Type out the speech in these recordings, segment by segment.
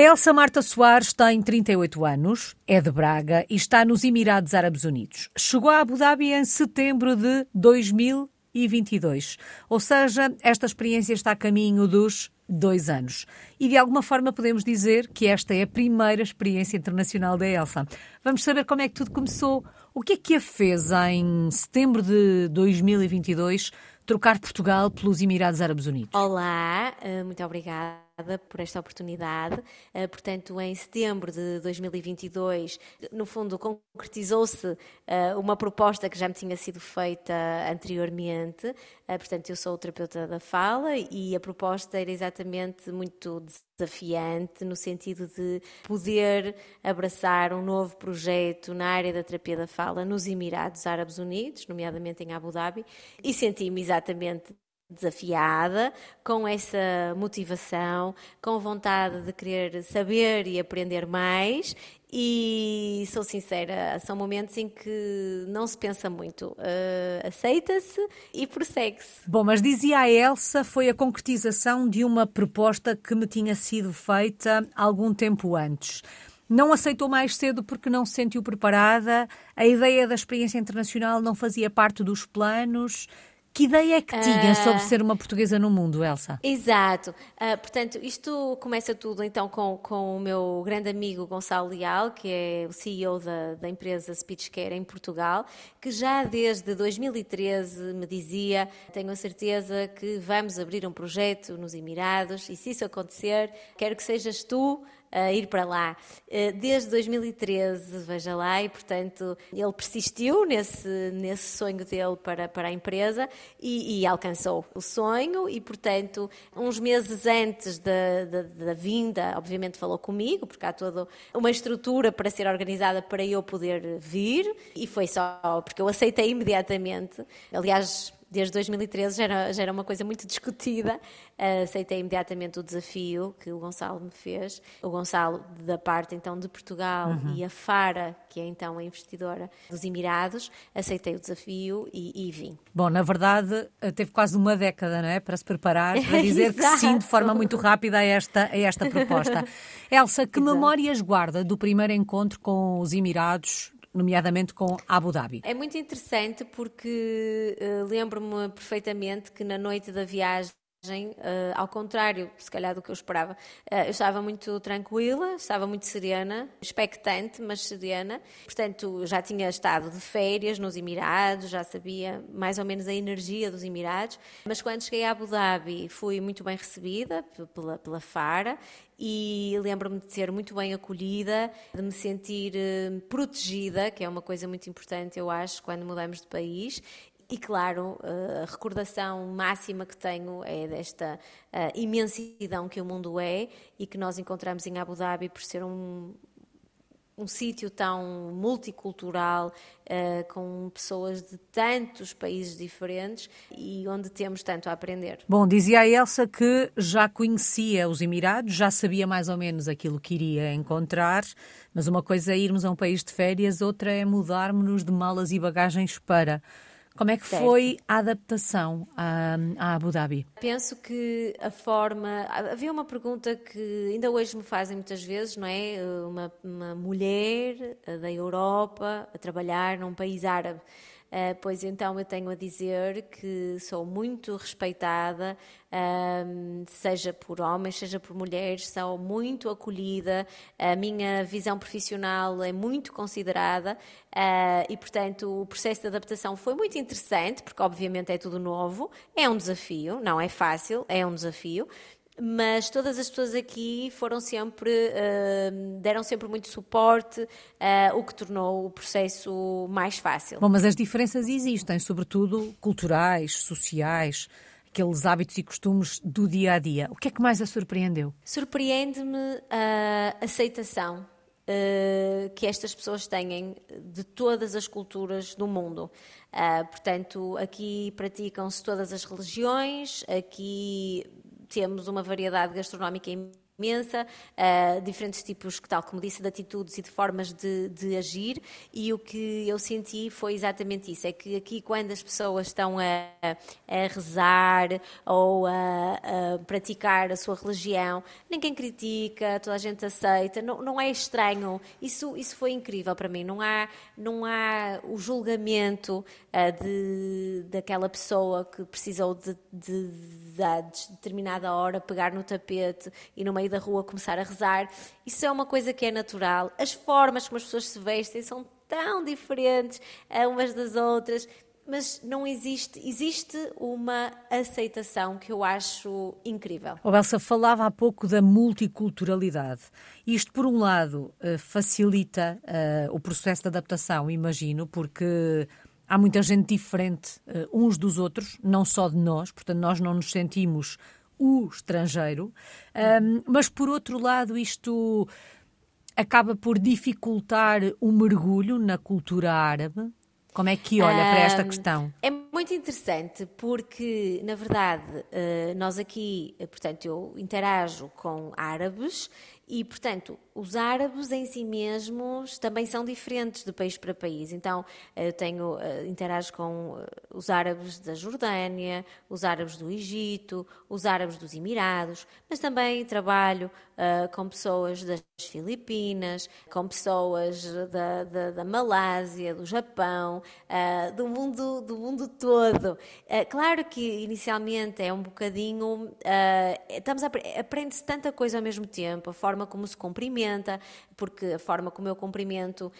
Elsa Marta Soares tem 38 anos, é de Braga e está nos Emirados Árabes Unidos. Chegou a Abu Dhabi em setembro de 2022. Ou seja, esta experiência está a caminho dos dois anos. E de alguma forma podemos dizer que esta é a primeira experiência internacional da Elsa. Vamos saber como é que tudo começou. O que é que a fez em setembro de 2022 trocar Portugal pelos Emirados Árabes Unidos? Olá, eh, muito obrigada por esta oportunidade. Eh, portanto, em setembro de 2022, no fundo, concretizou-se eh, uma proposta que já me tinha sido feita anteriormente. Eh, portanto, eu sou terapeuta da fala e a proposta era exatamente muito desafiante, no sentido de poder abraçar um novo projeto na área da terapia da fala nos Emirados Árabes Unidos, nomeadamente em Abu Dhabi, e senti-me exatamente desafiada, com essa motivação, com vontade de querer saber e aprender mais. E sou sincera, são momentos em que não se pensa muito, uh, aceita-se e prossegue-se. Bom, mas dizia a Elsa, foi a concretização de uma proposta que me tinha sido feita algum tempo antes. Não aceitou mais cedo porque não se sentiu preparada, a ideia da experiência internacional não fazia parte dos planos. Que ideia é que tinha uh, sobre ser uma portuguesa no mundo, Elsa? Exato. Uh, portanto, isto começa tudo então com, com o meu grande amigo Gonçalo Leal, que é o CEO da, da empresa Speechcare em Portugal, que já desde 2013 me dizia: Tenho a certeza que vamos abrir um projeto nos Emirados e se isso acontecer, quero que sejas tu a ir para lá. Eh, desde 2013, veja lá, e portanto ele persistiu nesse, nesse sonho dele para, para a empresa e, e alcançou o sonho e portanto uns meses antes da, da, da, vinda, obviamente falou comigo, porque há toda uma estrutura para ser organizada para eu poder vir e foi só porque eu aceitei imediatamente. Aliás, desde 2013 já era, já era uma coisa muito discutida. Uh, aceitei imediatamente o desafio que o Gonçalo me fez. O Gonçalo, da parte então de Portugal, uhum. e a Fara, que é então a investidora dos Emirados, aceitei o desafio e, e vim. Bom, na verdade, teve quase uma década, não é? Para se preparar, para dizer que sim de forma muito rápida a esta, a esta proposta. Elsa, que Exato. memórias guarda do primeiro encontro com os Emirados nomeadamente com Abu Dhabi. É muito interessante porque uh, lembro-me perfeitamente que na noite da viagem Uh, ao contrário, se calhar, do que eu esperava. Uh, eu estava muito tranquila, estava muito serena, expectante, mas serena. Portanto, já tinha estado de férias nos Emirados, já sabia mais ou menos a energia dos Emirados. Mas quando cheguei a Abu Dhabi, fui muito bem recebida pela, pela Fara e lembro-me de ser muito bem acolhida, de me sentir uh, protegida, que é uma coisa muito importante, eu acho, quando mudamos de país, e claro, eh, a recordação máxima que tenho é desta uh, imensidão que o mundo é e que nós encontramos em Abu Dhabi por ser um, um sítio tão multicultural, uh, com pessoas de tantos países diferentes e onde temos tanto a aprender. Bom, dizia a Elsa que já conhecia os Emirados, já sabia mais ou menos aquilo que iria encontrar, mas uma coisa é irmos a um país de férias, outra é mudarmos-nos de malas e bagagens para. Como é que certo. foi a adaptação a, a, Abu Dhabi? Penso que a forma. Havia uma pergunta que ainda hoje me fazem muitas vezes, não é? Uma, uma mulher da Europa a trabalhar num país árabe. Uh, pois então eu tenho a dizer que sou muito respeitada, uh, seja por homens, seja por mulheres, sou muito acolhida, a minha visão profissional é muito considerada uh, e, portanto, o processo de adaptação foi muito interessante, porque obviamente é tudo novo, é um desafio, não é fácil, é um desafio mas todas as pessoas aqui foram sempre uh, deram sempre muito suporte, uh, o que tornou o processo mais fácil. Bom, mas as diferenças existem, sobretudo culturais, sociais, aqueles hábitos e costumes do dia a dia. O que é que mais a surpreendeu? Surpreende-me a aceitação. Uh, que estas pessoas têm de todas as culturas do mundo. Uh, portanto, aqui praticam-se todas as religiões, aqui temos uma variedade gastronómica imensa, uh, diferentes tipos, tal como disse, de atitudes e de formas de, de, agir, e o que eu senti foi exatamente isso, é que aqui quando as pessoas estão a, a rezar ou a, a, praticar a sua religião, ninguém critica, toda a gente aceita, não, não é estranho, isso, isso foi incrível para mim, não há, não há o julgamento uh, de, daquela pessoa que precisou de, de, de, a determinada hora pegar no tapete e no meio da rua começar a rezar. Isso é uma coisa que é natural. As formas como as pessoas se vestem são tão diferentes umas das outras mas não existe, existe uma aceitação que eu acho incrível. O Elsa falava há pouco da multiculturalidade. Isto, por um lado, eh, facilita uh, o processo de adaptação, imagino, porque há muita gente diferente uh, uns dos outros, não só de nós, portanto, nós não nos sentimos o estrangeiro, um, mas por outro lado, isto acaba por dificultar o mergulho na cultura árabe. Como é que olha para esta questão? É muito interessante porque, na verdade, eh, nós aqui, eh, portanto, eu interajo com árabes e, portanto, os árabes em si mesmos também são diferentes de país para país. Então, eu tenho, eh, interajo com eh, os árabes da Jordânia, os árabes do Egito, os árabes dos Emirados, mas também trabalho uh, com pessoas das Filipinas, com pessoas da, da, da Malásia, do Japão, uh, do, mundo, do mundo todo. Uh, claro que inicialmente é um bocadinho. estamos aprende-se tanta coisa ao mesmo tempo, a forma como se cumprimenta, porque a forma como eu cumprimento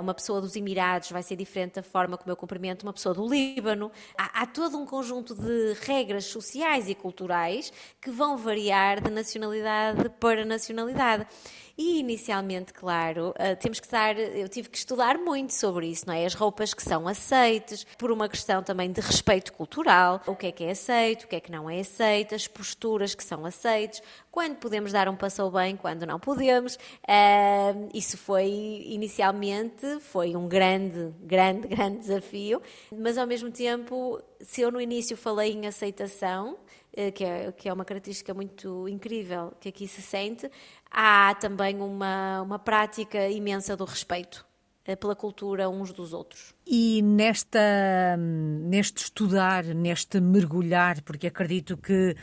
uma pessoa dos Emirados vai ser diferente da forma como eu cumprimento uma pessoa do Líbano. Há, há todo um conjunto de regras sociais e culturais que vão variar de nacionalidade para nacionalidade. E inicialmente, claro, uh, temos que eu tive que estudar muito sobre isso, não é? As roupas que são aceites, por uma questão também de respeito cultural, o que é que é aceito, o que é que não é aceito, as posturas que são aceites, quando podemos dar um passou bem, quando não podemos. Uh, isso foi, inicialmente, foi um grande, grande, grande desafio, mas ao mesmo tempo, se eu no início falei em aceitação, eh, é, que é uma característica muito incrível que aqui se sente, há também uma, uma prática imensa do respeito eh, pela cultura uns dos outros. E nesta, neste estudar, neste mergulhar, porque acredito que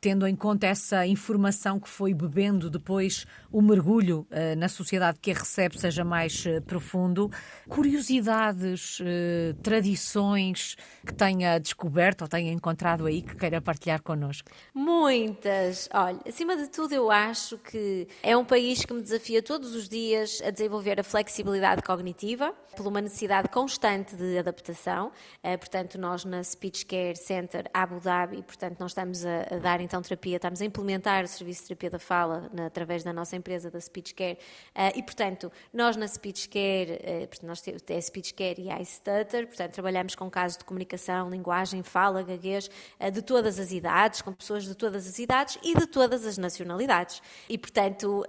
tendo em conta essa informação que foi bebendo depois o mergulho uh, na sociedade que a recebe seja mais uh, profundo, curiosidades, uh, tradições que tenha descoberto ou tenha encontrado aí que queira partilhar connosco? Muitas. Olha, acima de tudo eu acho que é um país que me desafia todos os dias a desenvolver a flexibilidade cognitiva, por uma necessidade constante de adaptação. portanto, nós na Speech Care Center Abu Dhabi, portanto, nós estamos a, a dar então terapia, estamos a implementar o serviço de terapia da fala na, através da nossa empresa da Speech Care uh, e, portanto, nós na Speech Care, uh, nós temos a Speech Care e a iStutter, portanto, trabalhamos com casos de comunicação, linguagem, fala, gaguez, uh, de todas as idades, com pessoas de todas as idades e de todas as nacionalidades. E, portanto,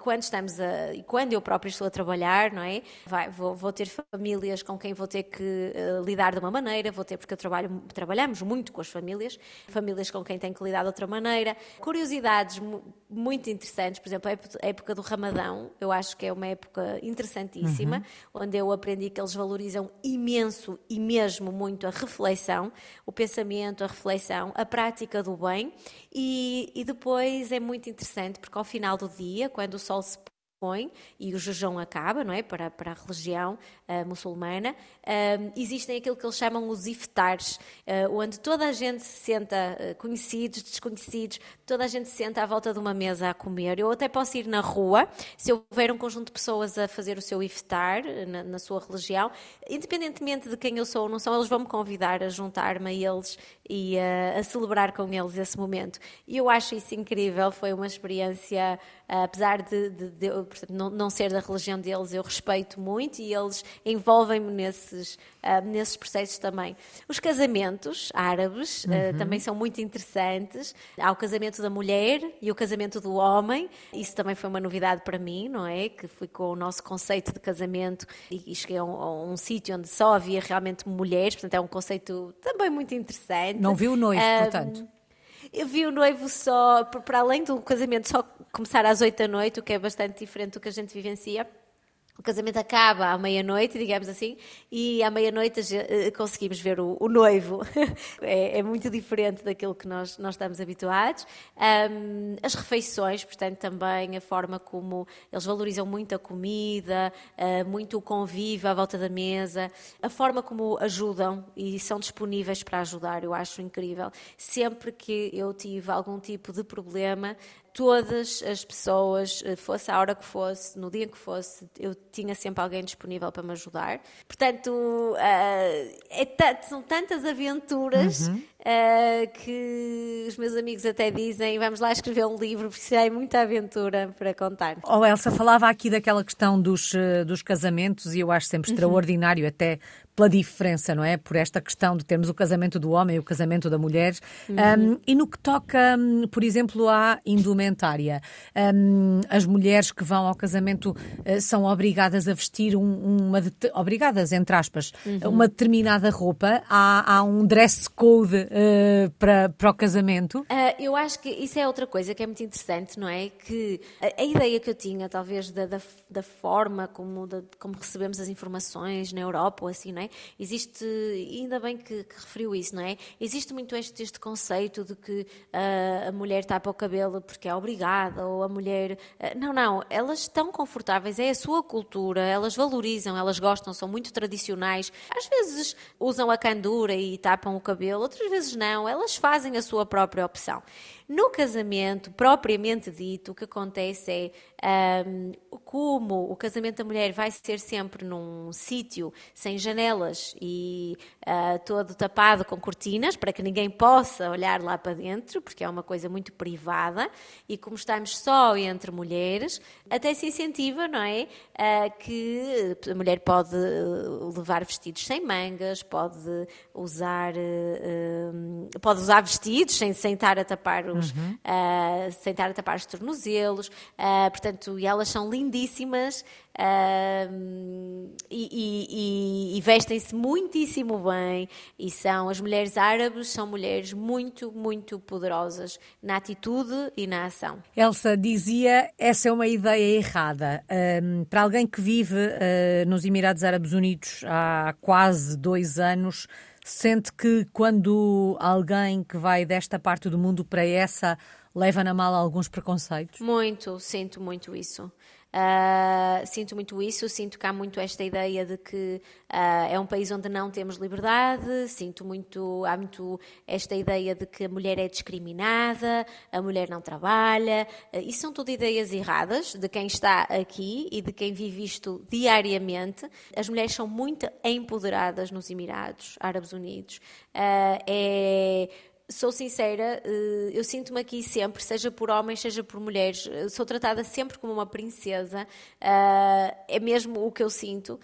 quando estamos a, e quando eu própria estou a trabalhar, não é? Vai, vou, vou, ter famílias com quem vou ter que lidar de uma maneira, vou ter, porque eu trabalho, trabalhamos muito com as famílias, famílias com quem tenho que lidar de outra maneira. Curiosidades muito interessantes, por exemplo, a época do Ramadão, eu acho que é uma época interessantíssima, uhum. onde eu aprendi que eles valorizam imenso e mesmo muito a reflexão, o pensamento, a reflexão, a prática do bem, e, e depois é muito interessante porque ao final do dia, quando o sol se põe e o jejum acaba, não é? Para, para a religião uh, muçulmana, uh, existem aquilo que eles chamam os iftars, uh, onde toda a gente se senta, conhecidos, desconhecidos, toda a gente se senta à volta de uma mesa a comer. Eu até posso ir na rua, se houver um conjunto de pessoas a fazer o seu iftar na, na sua religião, independentemente de quem eu sou ou não sou, eles vão me convidar a juntar-me a eles e a celebrar com eles esse momento. E eu acho isso incrível, foi uma experiência, apesar de, de, de portanto, não, não, ser da religião deles, eu respeito muito e eles envolvem-me nesses, uh, nesses processos também. Os casamentos árabes uh, uhum. também são muito interessantes. Há o casamento da mulher e o casamento do homem. Isso também foi uma novidade para mim, não é? Que fui com o nosso conceito de casamento e, e cheguei a um, a um sítio onde só havia realmente mulheres, portanto é um conceito também muito interessante. Não viu o noivo, um, portanto? Eu vi o noivo só, para além do casamento, só começar às 8 da noite, o que é bastante diferente do que a gente vivencia. O casamento acaba à meia-noite, digamos assim, e à meia-noite eh, conseguimos ver o, o noivo. é, é, muito diferente daquilo que nós, nós estamos habituados. Um, as refeições, portanto, também a forma como eles valorizam muito a comida, uh, muito o convívio à volta da mesa, a forma como ajudam e são disponíveis para ajudar, eu acho incrível. Sempre que eu tive algum tipo de problema, todas as pessoas, eh, fosse a hora que fosse, no dia que fosse, eu tinha sempre alguém disponível para me ajudar. Portanto, uh, é são tantas aventuras uhum. uh, que os meus amigos até dizem: vamos lá escrever um livro, porque é muita aventura para contar. Oh, Elsa, falava aqui daquela questão dos, dos casamentos e eu acho sempre uhum. extraordinário, até pela diferença, não é? Por esta questão de termos o casamento do homem e o casamento da mulher. Uhum. Um, e no que toca, por exemplo, à indumentária, um, as mulheres que vão ao casamento uh, são obrigadas a vestir um, uma. obrigadas, entre aspas, uhum. uma determinada roupa. Há, há um dress code uh, para, para o casamento? Uh, eu acho que isso é outra coisa que é muito interessante, não é? Que a, a ideia que eu tinha, talvez, da, da, da forma como, da, como recebemos as informações na Europa ou assim, não é? Existe, ainda bem que, que referiu isso, não é? Existe muito este, este conceito de que uh, a mulher tapa o cabelo porque é obrigada, ou a mulher. Uh, não, não, elas estão confortáveis, é a sua cultura, elas valorizam, elas gostam, são muito tradicionais. Às vezes usam a candura e tapam o cabelo, outras vezes não, elas fazem a sua própria opção. No casamento, propriamente dito, o que acontece é um, como o casamento da mulher vai ser sempre num sítio sem janelas e uh, todo tapado com cortinas para que ninguém possa olhar lá para dentro, porque é uma coisa muito privada, e como estamos só entre mulheres, até se incentiva, não é? Uh, que a mulher pode levar vestidos sem mangas, pode usar, uh, pode usar vestidos sem, sem estar a tapar uhum. uh, sem estar a tapar os tornozelos, uh, portanto, e elas são lindíssimas uh, e, e, e vestem-se muitíssimo bem e são, as mulheres árabes são mulheres muito, muito poderosas na atitude e na ação. Elsa dizia, essa é uma ideia errada. Um, para alguém que vive nos Emirados Árabes Unidos há quase dois anos, Sente que quando alguém que vai desta parte do mundo para essa leva na mala alguns preconceitos? Muito, sinto muito isso. Uh, sinto muito isso, sinto que há muito esta ideia de que uh, é um país onde não temos liberdade, sinto muito, há muito esta ideia de que a mulher é discriminada, a mulher não trabalha, uh, isso são tudo ideias erradas de quem está aqui e de quem vive isto diariamente. As mulheres são muito empoderadas nos Emirados Árabes Unidos. é sou sincera, eh, eu sinto-me aqui sempre, seja por homens, seja por mulheres, eh, sou tratada sempre como uma princesa, eh, é mesmo o que eu sinto.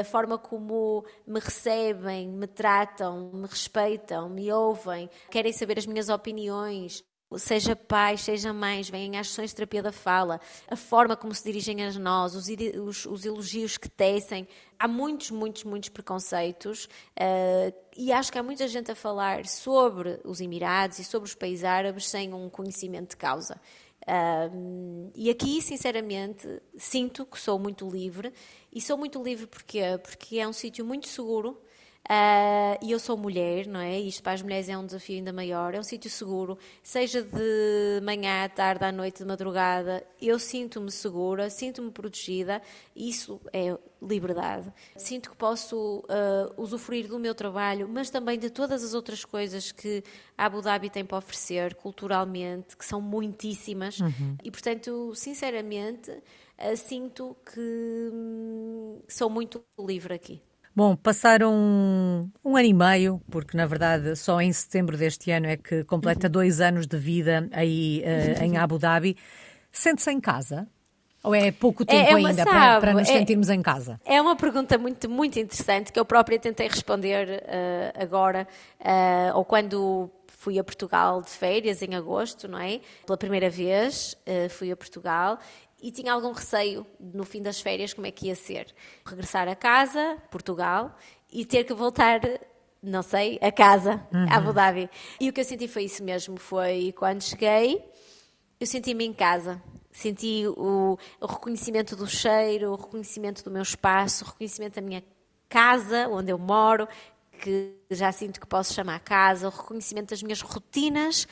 A forma como me recebem, me tratam, me respeitam, me ouvem, querem saber as minhas opiniões, seja pais, seja mães, vêm às sessões de terapia da fala, a forma como se dirigem a nós, os, os, os elogios que tecem. Há muitos, muitos, muitos preconceitos uh, e acho que há muita gente a falar sobre os Emirados e sobre os países árabes sem um conhecimento de causa. Uh, e aqui, sinceramente, sinto que sou muito livre. E sou muito livre porque Porque é um sítio muito seguro, Uh, e eu sou mulher, não é? Isto para as mulheres é um desafio ainda maior. É um sítio seguro, seja de manhã, à tarde, à noite, de madrugada. Eu sinto-me segura, sinto-me protegida. Isso é liberdade. Sinto que posso uh, usufruir do meu trabalho, mas também de todas as outras coisas que Abu Dhabi tem para oferecer culturalmente, que são muitíssimas. Uhum. E, portanto, sinceramente, uh, sinto que hum, sou muito livre aqui. Bom, passaram um, um, ano e meio, porque na verdade só em setembro deste ano é que completa dois anos de vida aí uh, em Abu Dhabi. Sente-se em casa? Ou é pouco tempo é, é ainda sabe, para, para, nos é, sentirmos em casa? É uma pergunta muito, muito interessante que eu própria tentei responder uh, agora, uh, ou quando fui a Portugal de férias em agosto, não é? Pela primeira vez fui a Portugal e tinha algum receio no fim das férias como é que ia ser. Regressar a casa, Portugal, e ter que voltar, não sei, a casa, uhum. a Abu Dhabi. E o que eu senti foi isso mesmo, foi quando cheguei, eu senti-me em casa. Senti o, o, reconhecimento do cheiro, o reconhecimento do meu espaço, o reconhecimento da minha casa, onde eu moro, que já sinto que posso chamar casa, o reconhecimento das minhas rotinas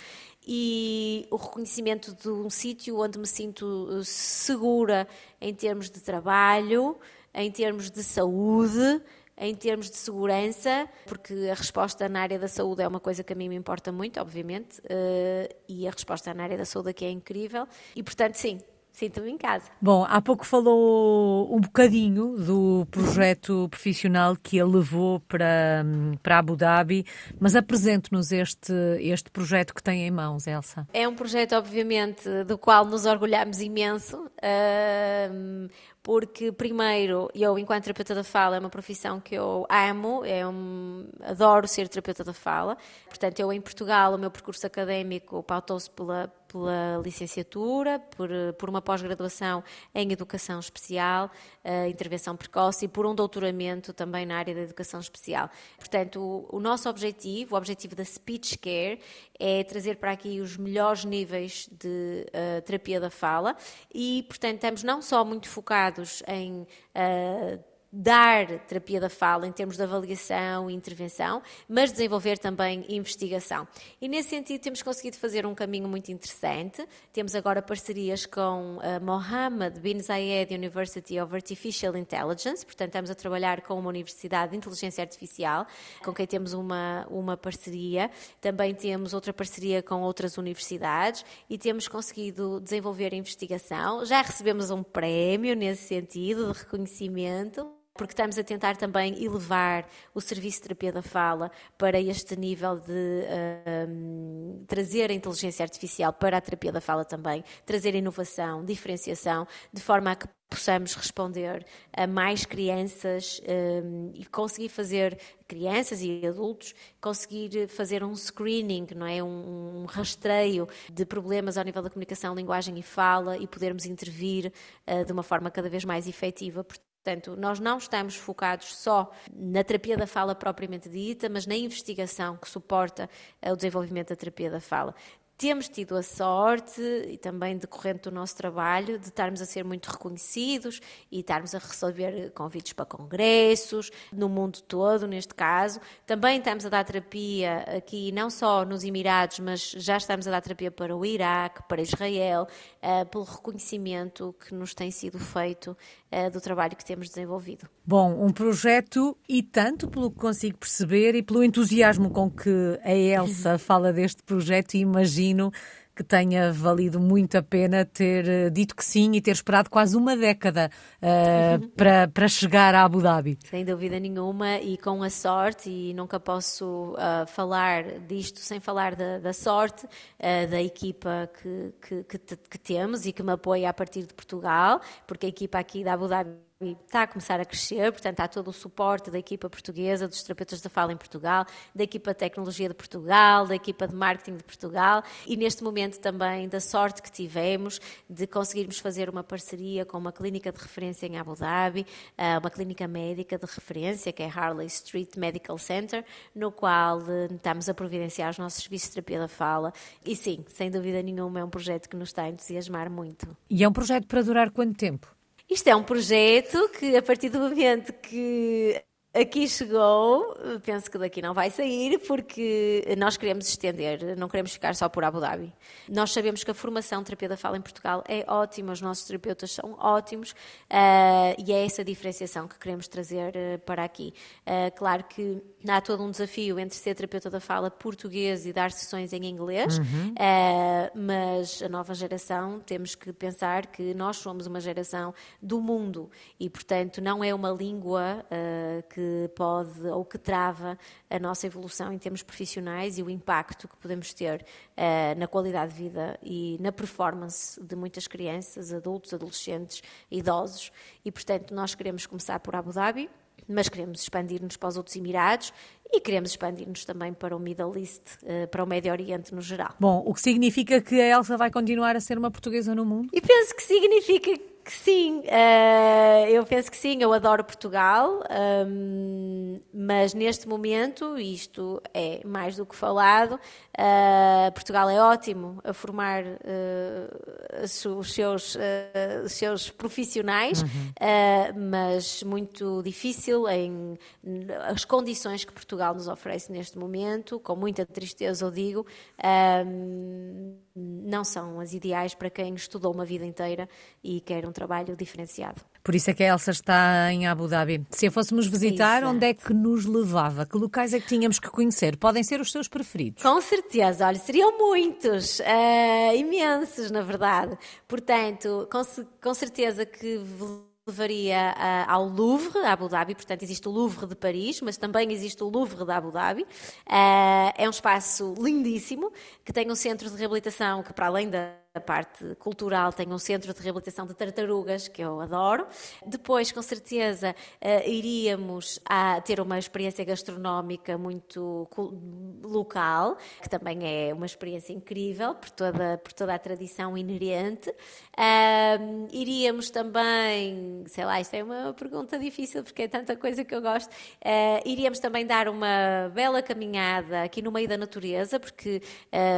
e o reconhecimento de um sítio onde me sinto eh, segura em termos de trabalho, em termos de saúde, em termos de segurança, porque a resposta na área da saúde é uma coisa que a mim me importa muito, obviamente, uh, e a resposta na área da saúde aqui é incrível, e portanto, sim, Sinto-me em casa. Bom, há pouco falou um bocadinho do projeto profissional que ele levou para, para Abu Dhabi, mas apresente-nos este, este projeto que tem em mãos, Elsa. É um projeto, obviamente, do qual nos orgulhamos imenso. Uh, porque primeiro eu enquanto terapeuta da fala é uma profissão que eu amo, é um, adoro ser terapeuta da fala. Portanto, eu em Portugal o meu percurso académico pautou-se pela pela licenciatura, por, por uma pós-graduação em educação especial, uh, intervenção precoce e por um doutoramento também na área da educação especial. Portanto, o, o nosso objetivo, o objetivo da Speech Care, é trazer para aqui os melhores níveis de uh, terapia da fala e, portanto, estamos não só muito focados em uh, dar terapia da fala em termos de avaliação e intervenção, mas desenvolver também investigação. E nesse sentido temos conseguido fazer um caminho muito interessante. Temos agora parcerias com a Mohammed bin Zayed University of Artificial Intelligence, portanto estamos a trabalhar com uma universidade de inteligência artificial, com quem temos uma, uma parceria. Também temos outra parceria com outras universidades e temos conseguido desenvolver investigação. Já recebemos um prémio nesse sentido de reconhecimento porque estamos a tentar também elevar o serviço de terapia da fala para este nível de uh, trazer a inteligência artificial para a terapia da fala também, trazer inovação, diferenciação, de forma a que possamos responder a mais crianças um, e conseguir fazer crianças e adultos conseguir fazer um screening, não é, um, um rastreio de problemas ao nível da comunicação, linguagem e fala e podermos intervir uh, de uma forma cada vez mais efetiva. Portanto, nós não estamos focados só na terapia da fala propriamente dita, mas na investigação que suporta o desenvolvimento da terapia da fala temos tido a sorte, e também decorrente do nosso trabalho, de estarmos a ser muito reconhecidos e estarmos a receber convites para congressos, no mundo todo, neste caso. Também estamos a dar terapia aqui, não só nos Emirados, mas já estamos a dar terapia para o Iraque, para Israel, uh, pelo reconhecimento que nos tem sido feito uh, do trabalho que temos desenvolvido. Bom, um projeto e tanto pelo que consigo perceber e pelo entusiasmo com que a Elsa fala deste projeto, imagino imagino que tenha valido muito a pena ter eh, dito que sim e ter esperado quase uma década uh, para, para chegar a Abu Dhabi. Sem dúvida nenhuma, e com a sorte, e nunca posso uh, falar disto sem falar da, da sorte uh, da equipa que, que, que, que temos e que me apoia a partir de Portugal, porque a equipa aqui da Abu Dhabi está a começar a crescer, portanto há todo o suporte da equipa portuguesa, dos terapeutas da fala em Portugal, da equipa de tecnologia de Portugal, da equipa de marketing de Portugal e neste momento também da sorte que tivemos de conseguirmos fazer uma parceria com uma clínica de referência em Abu Dhabi, eh, uma clínica médica de referência que é Harley Street Medical Center, no qual eh, estamos a providenciar os nossos serviços de terapia da fala e sim, sem dúvida nenhuma é um projeto que nos está a entusiasmar muito. E é um projeto para durar quanto tempo? Isto é um projeto que, a partir do momento que aqui chegou, penso que daqui não vai sair, porque nós queremos estender, não queremos ficar só por Abu Dhabi. Nós sabemos que a formação de terapia da fala em Portugal é ótima, os nossos terapeutas são ótimos uh, e é essa diferenciação que queremos trazer uh, para aqui. Uh, claro que há todo um desafio entre ser terapeuta da fala português e dar sessões em inglês, uhum. mas a nova geração temos que pensar que nós somos uma geração do mundo e, portanto, não é uma língua que pode ou que trava a nossa evolução em termos profissionais e o impacto que podemos ter uh, na qualidade de vida e na performance de muitas crianças, adultos, adolescentes, idosos. E, portanto, nós queremos começar por Abu Dhabi, mas queremos expandir-nos para os outros Emirados e queremos expandir-nos também para o Middle East, eh, para o Médio Oriente no geral. Bom, o que significa que a Elsa vai continuar a ser uma portuguesa no mundo? E penso que significa que sim, uh, eu penso que sim, eu adoro Portugal, um, mas neste momento, isto é mais do que falado, uh, Portugal é ótimo a formar uh, os, seus, os seus profissionais, uhum. mas muito difícil em as condições que Portugal nos oferece neste momento, com muita tristeza eu digo, um, não são as ideais para quem estudou uma vida inteira e quer um trabalho diferenciado. Por isso é que a Elsa está em Abu Dhabi. Se a fôssemos visitar, Exato. onde é que nos levava? Que locais é que tínhamos que conhecer? Podem ser os seus preferidos? Com certeza, olha, seriam muitos, uh, imensos, na verdade. Portanto, com, com certeza que levaria uh, ao Louvre, Abu Dhabi, portanto existe o Louvre de Paris, mas também existe o Louvre de Abu Dhabi. Uh, é um espaço lindíssimo, que tem um centro de reabilitação que para além da a parte cultural tem um centro de reabilitação de tartarugas, que eu adoro. Depois, com certeza, uh, iríamos a ter uma experiência gastronómica muito local, que também é uma experiência incrível por toda, por toda a tradição inerente. Uh, iríamos também, sei lá, isto é uma pergunta difícil porque é tanta coisa que eu gosto. Uh, iríamos também dar uma bela caminhada aqui no meio da natureza, porque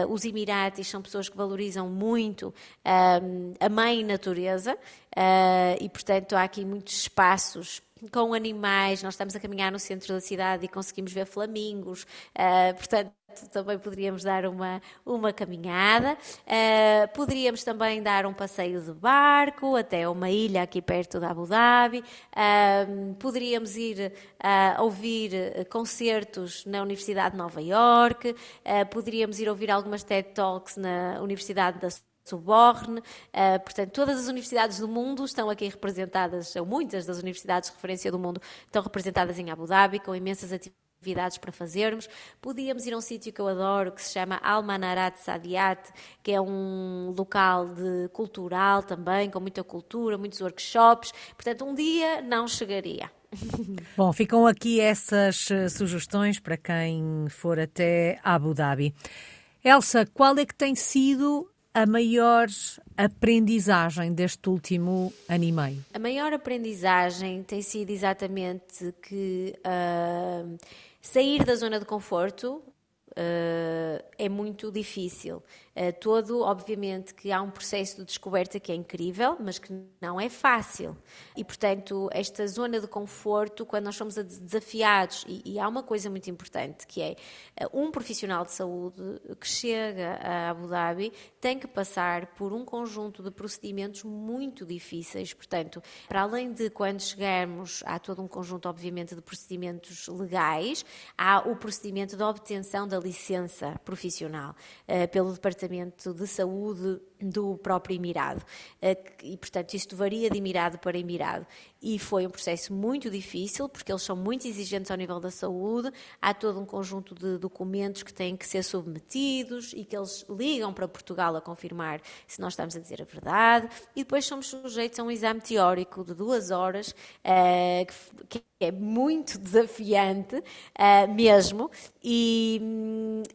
os Emiratis são pessoas que valorizam muito muito um, a mãe natureza uh, e, portanto, há aqui muitos espaços com animais. Nós estamos a caminhar no centro da cidade e conseguimos ver flamingos, uh, portanto também poderíamos dar uma, uma caminhada. Uh, poderíamos também dar um passeio de barco até uma ilha aqui perto da Abu Dhabi. Uh, poderíamos ir ouvir concertos na Universidade de Nova York. poderíamos ir ouvir algumas TED Talks na Universidade da Soborne, uh, portanto, todas as universidades do mundo estão aqui representadas, ou muitas das universidades de referência do mundo estão representadas em Abu Dhabi, com imensas atividades para fazermos. Podíamos ir a um sítio que eu adoro, que se chama Almanarat Sadiat, que é um local de cultural também, com muita cultura, muitos workshops. Portanto, um dia não chegaria. Bom, ficam aqui essas eh, sugestões para quem for até Abu Dhabi. Elsa, qual é que tem sido a maior aprendizagem deste último ano e meio? A maior aprendizagem tem sido exatamente que uh, sair da zona de conforto uh, é muito difícil. Uh, todo, obviamente, que há um processo de descoberta que é incrível, mas que não é fácil. E, portanto, esta zona de conforto, quando nós somos desafiados, e, e há uma coisa muito importante, que é uh, um profissional de saúde que chega a Abu Dhabi tem que passar por um conjunto de procedimentos muito difíceis. Portanto, para além de quando chegarmos, há todo um conjunto, obviamente, de procedimentos legais, há o procedimento de obtenção da licença profissional uh, pelo Departamento de Saúde do próprio Emirado. Uh, e, portanto, isto varia de Emirado para Emirado. E foi um processo muito difícil, porque eles são muito exigentes ao nível da saúde, há todo um conjunto de documentos que têm que ser submetidos e que eles ligam para Portugal a confirmar se nós estamos a dizer a verdade. E depois somos sujeitos a um exame teórico de duas horas, uh, que, é muito desafiante uh, mesmo, e,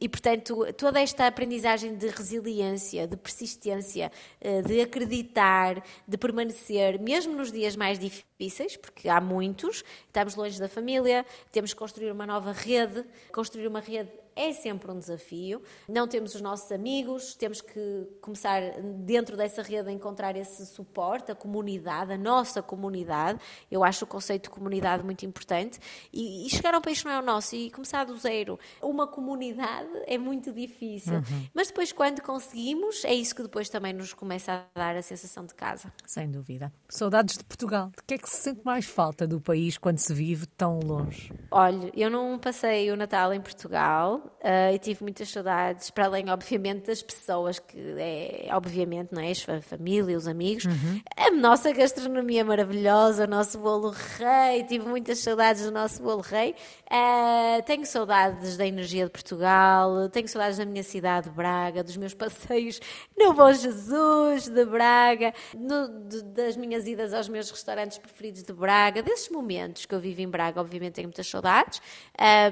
e, portanto toda esta aprendizagem de resiliência, de persistência, uh, de acreditar, de permanecer, mesmo nos dias mais difíceis, porque há muitos, estamos longe da família, temos que construir uma nova rede, construir uma rede é sempre um desafio. Não temos os nossos amigos, temos que começar dentro dessa rede a encontrar esse suporte, a comunidade, a nossa comunidade. Eu acho o conceito de comunidade muito importante. E, e chegar a um país que não é o nosso e começar do zero, uma comunidade é muito difícil. Uhum. Mas depois, quando conseguimos, é isso que depois também nos começa a dar a sensação de casa. Sem dúvida. Saudades de Portugal. De que é que se sente mais falta do país quando se vive tão longe? Olha, eu não passei o Natal em Portugal uh, e tive muitas saudades, para além, obviamente, das pessoas que é, obviamente, não é? A família, os amigos, uhum. a nossa gastronomia maravilhosa, o nosso bolo rei, tive muitas saudades do nosso bolo rei. Uh, tenho saudades da energia de Portugal, tenho saudades da minha cidade de Braga, dos meus passeios no Bom Jesus de Braga, no, de, das minhas idas aos meus restaurantes preferidos de Braga, desses momentos que eu vivo em Braga, obviamente tenho muitas saudades.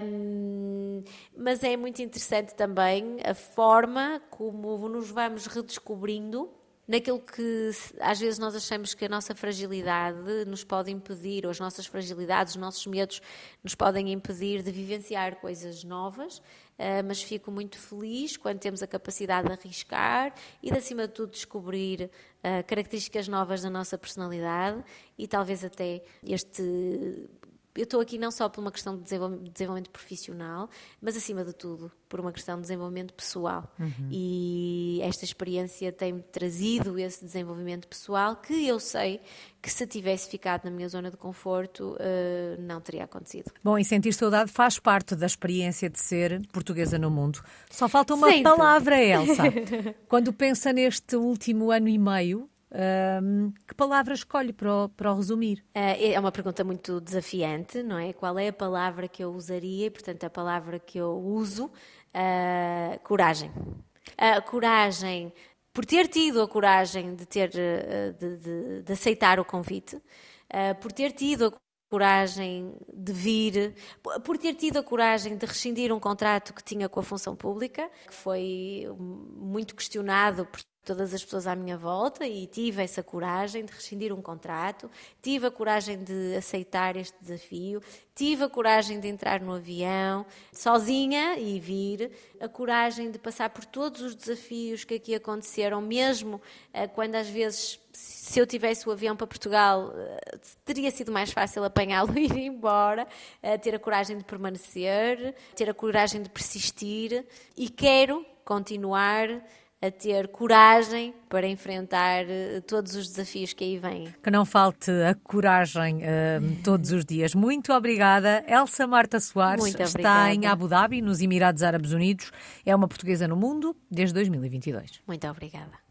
Um, mas é muito interessante também a forma como nos vamos redescobrindo naquilo que às vezes nós achamos que a nossa fragilidade nos pode impedir, ou as nossas fragilidades, os nossos medos nos podem impedir de vivenciar coisas novas. Uh, mas fico muito feliz quando temos a capacidade de arriscar e, de, acima de tudo, descobrir uh, características novas da nossa personalidade e talvez até este eu estou aqui não só por uma questão de desenvolvimento profissional, mas acima de tudo por uma questão de desenvolvimento pessoal. Uhum. E esta experiência tem-me trazido esse desenvolvimento pessoal que eu sei que se tivesse ficado na minha zona de conforto uh, não teria acontecido. Bom, e sentir saudade faz parte da experiência de ser portuguesa no mundo. Só falta uma Sinto. palavra, Elsa. Quando pensa neste último ano e meio, um, que palavra escolhe para o, para o resumir? Uh, é uma pergunta muito desafiante, não é? Qual é a palavra que eu usaria? E, portanto, a palavra que eu uso, uh, coragem. Uh, coragem, por ter tido a coragem de, ter, de, de, de aceitar o convite, por ter tido a coragem de vir, por ter tido a coragem de rescindir um contrato que tinha com a função pública, que foi muito questionado por todas as pessoas à minha volta e tive essa coragem de rescindir um contrato, tive a coragem de aceitar este desafio, tive a coragem de entrar no avião sozinha e vir, a coragem de passar por todos os desafios que aqui aconteceram, mesmo eh, quando às vezes se eu tivesse o avião para Portugal, eh, teria sido mais fácil apanhá-lo e ir embora, eh, ter a coragem de permanecer, ter a coragem de persistir e quero continuar a ter coragem para enfrentar eh, todos os desafios que aí vêm. Que não falte a coragem uh, todos os dias. Muito obrigada. Elsa Marta Soares Muito está em Abu Dhabi, nos Emirados Árabes Unidos. É uma portuguesa no mundo desde 2022. Muito obrigada.